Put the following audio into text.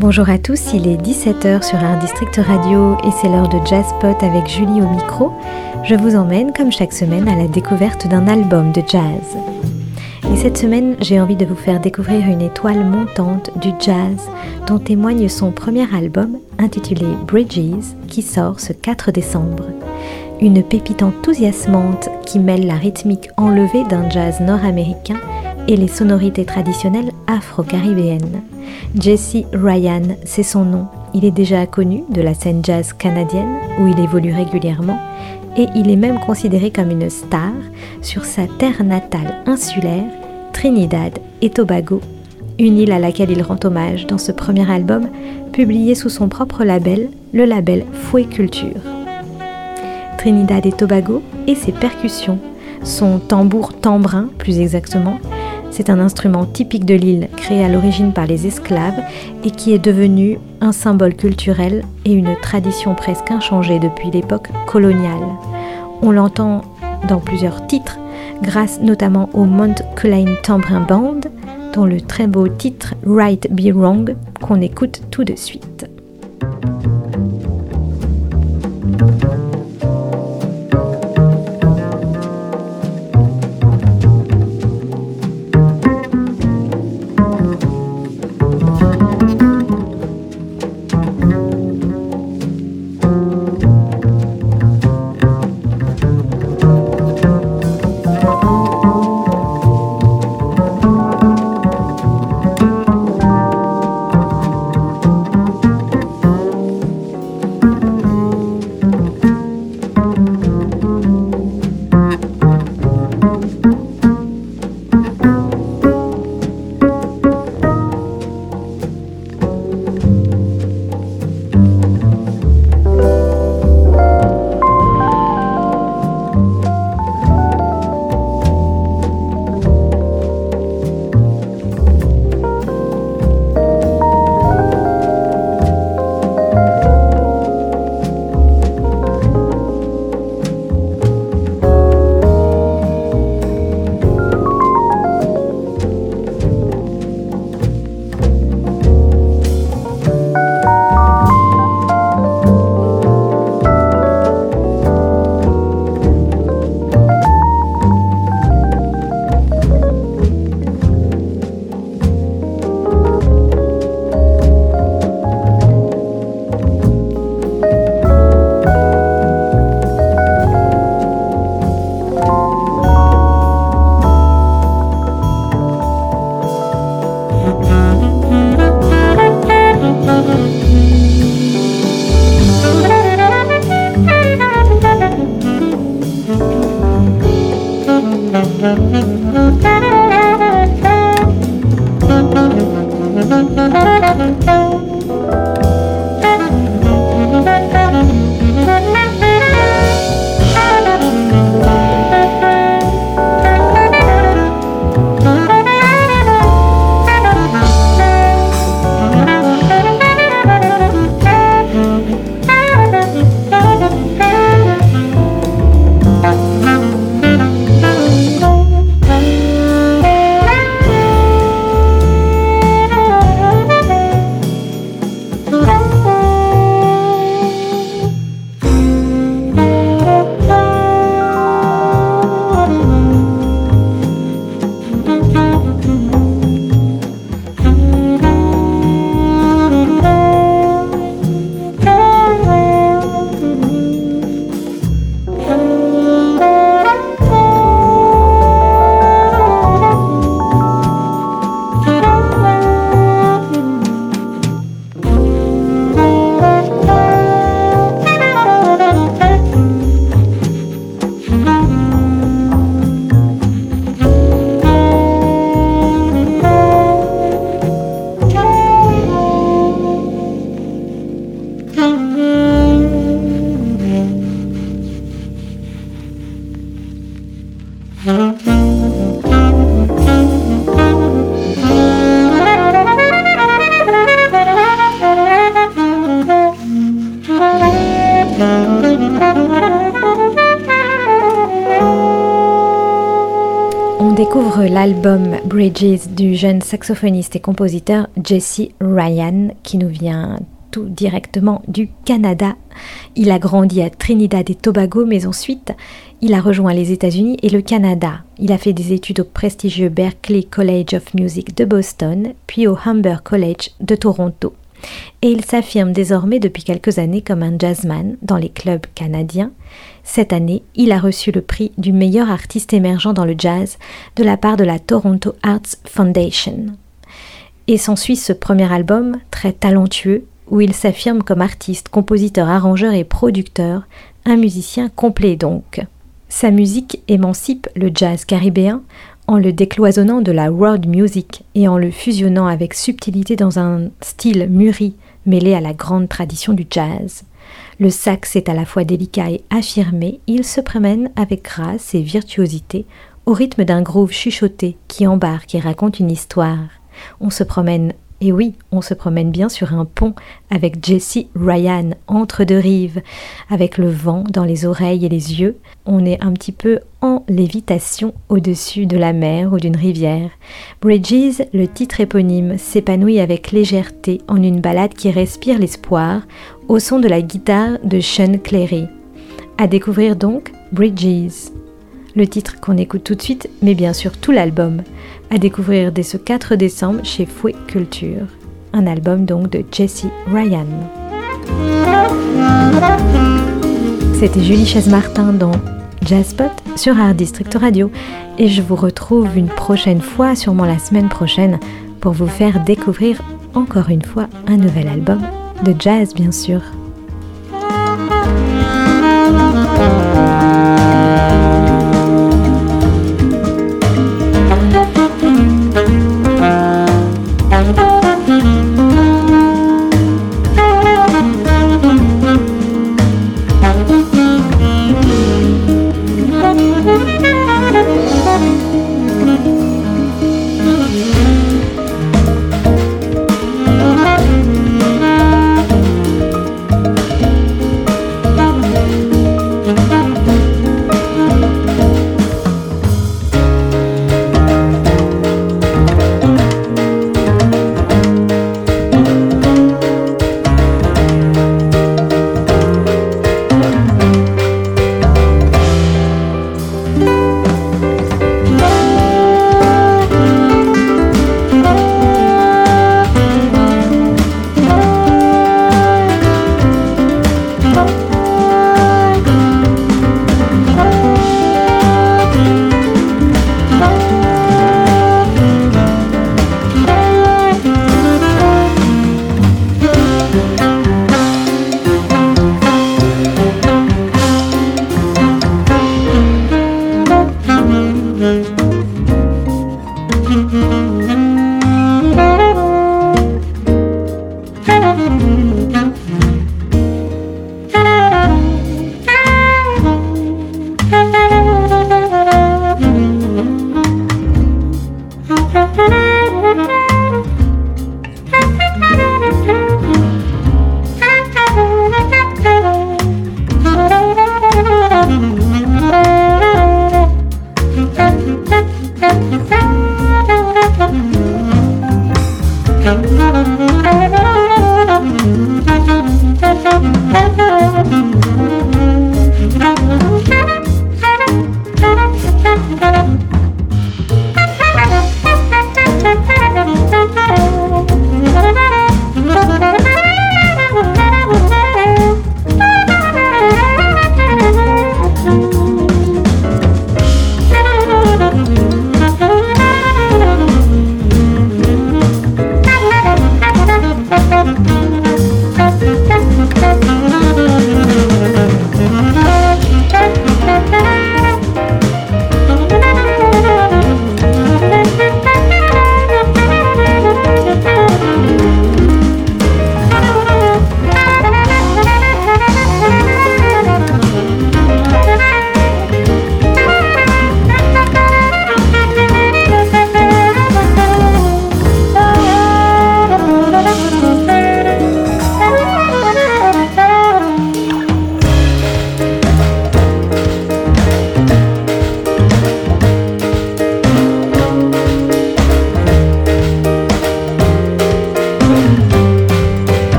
Bonjour à tous, il est 17h sur Art District Radio et c'est l'heure de Jazz Pot avec Julie au micro. Je vous emmène comme chaque semaine à la découverte d'un album de jazz. Et cette semaine, j'ai envie de vous faire découvrir une étoile montante du jazz dont témoigne son premier album intitulé Bridges qui sort ce 4 décembre. Une pépite enthousiasmante qui mêle la rythmique enlevée d'un jazz nord-américain et les sonorités traditionnelles afro-caribéennes. Jesse Ryan, c'est son nom. Il est déjà connu de la scène jazz canadienne où il évolue régulièrement et il est même considéré comme une star sur sa terre natale insulaire, Trinidad et Tobago, une île à laquelle il rend hommage dans ce premier album publié sous son propre label, le label Fouet Culture. Trinidad et Tobago et ses percussions, son tambour tambrin plus exactement, c'est un instrument typique de l'île créé à l'origine par les esclaves et qui est devenu un symbole culturel et une tradition presque inchangée depuis l'époque coloniale. On l'entend dans plusieurs titres, grâce notamment au Mount Klein Tambrin Band, dont le très beau titre Right Be Wrong qu'on écoute tout de suite. L'album Bridges du jeune saxophoniste et compositeur Jesse Ryan qui nous vient tout directement du Canada. Il a grandi à Trinidad et Tobago mais ensuite il a rejoint les États-Unis et le Canada. Il a fait des études au prestigieux Berklee College of Music de Boston puis au Humber College de Toronto et il s'affirme désormais depuis quelques années comme un jazzman dans les clubs canadiens. Cette année, il a reçu le prix du meilleur artiste émergent dans le jazz de la part de la Toronto Arts Foundation. Et s'ensuit ce premier album, très talentueux, où il s'affirme comme artiste, compositeur, arrangeur et producteur, un musicien complet donc. Sa musique émancipe le jazz caribéen en le décloisonnant de la world music et en le fusionnant avec subtilité dans un style mûri mêlé à la grande tradition du jazz. Le sax est à la fois délicat et affirmé, il se promène avec grâce et virtuosité au rythme d'un groove chuchoté qui embarque et raconte une histoire. On se promène et oui, on se promène bien sur un pont avec Jesse Ryan entre deux rives, avec le vent dans les oreilles et les yeux. On est un petit peu en lévitation au-dessus de la mer ou d'une rivière. Bridges, le titre éponyme, s'épanouit avec légèreté en une balade qui respire l'espoir au son de la guitare de Sean Clary. À découvrir donc Bridges le titre qu'on écoute tout de suite, mais bien sûr tout l'album, à découvrir dès ce 4 décembre chez Fouet Culture. Un album donc de Jesse Ryan. C'était Julie Chaise-Martin dans Jazzpot sur Art District Radio et je vous retrouve une prochaine fois, sûrement la semaine prochaine, pour vous faire découvrir encore une fois un nouvel album de jazz bien sûr.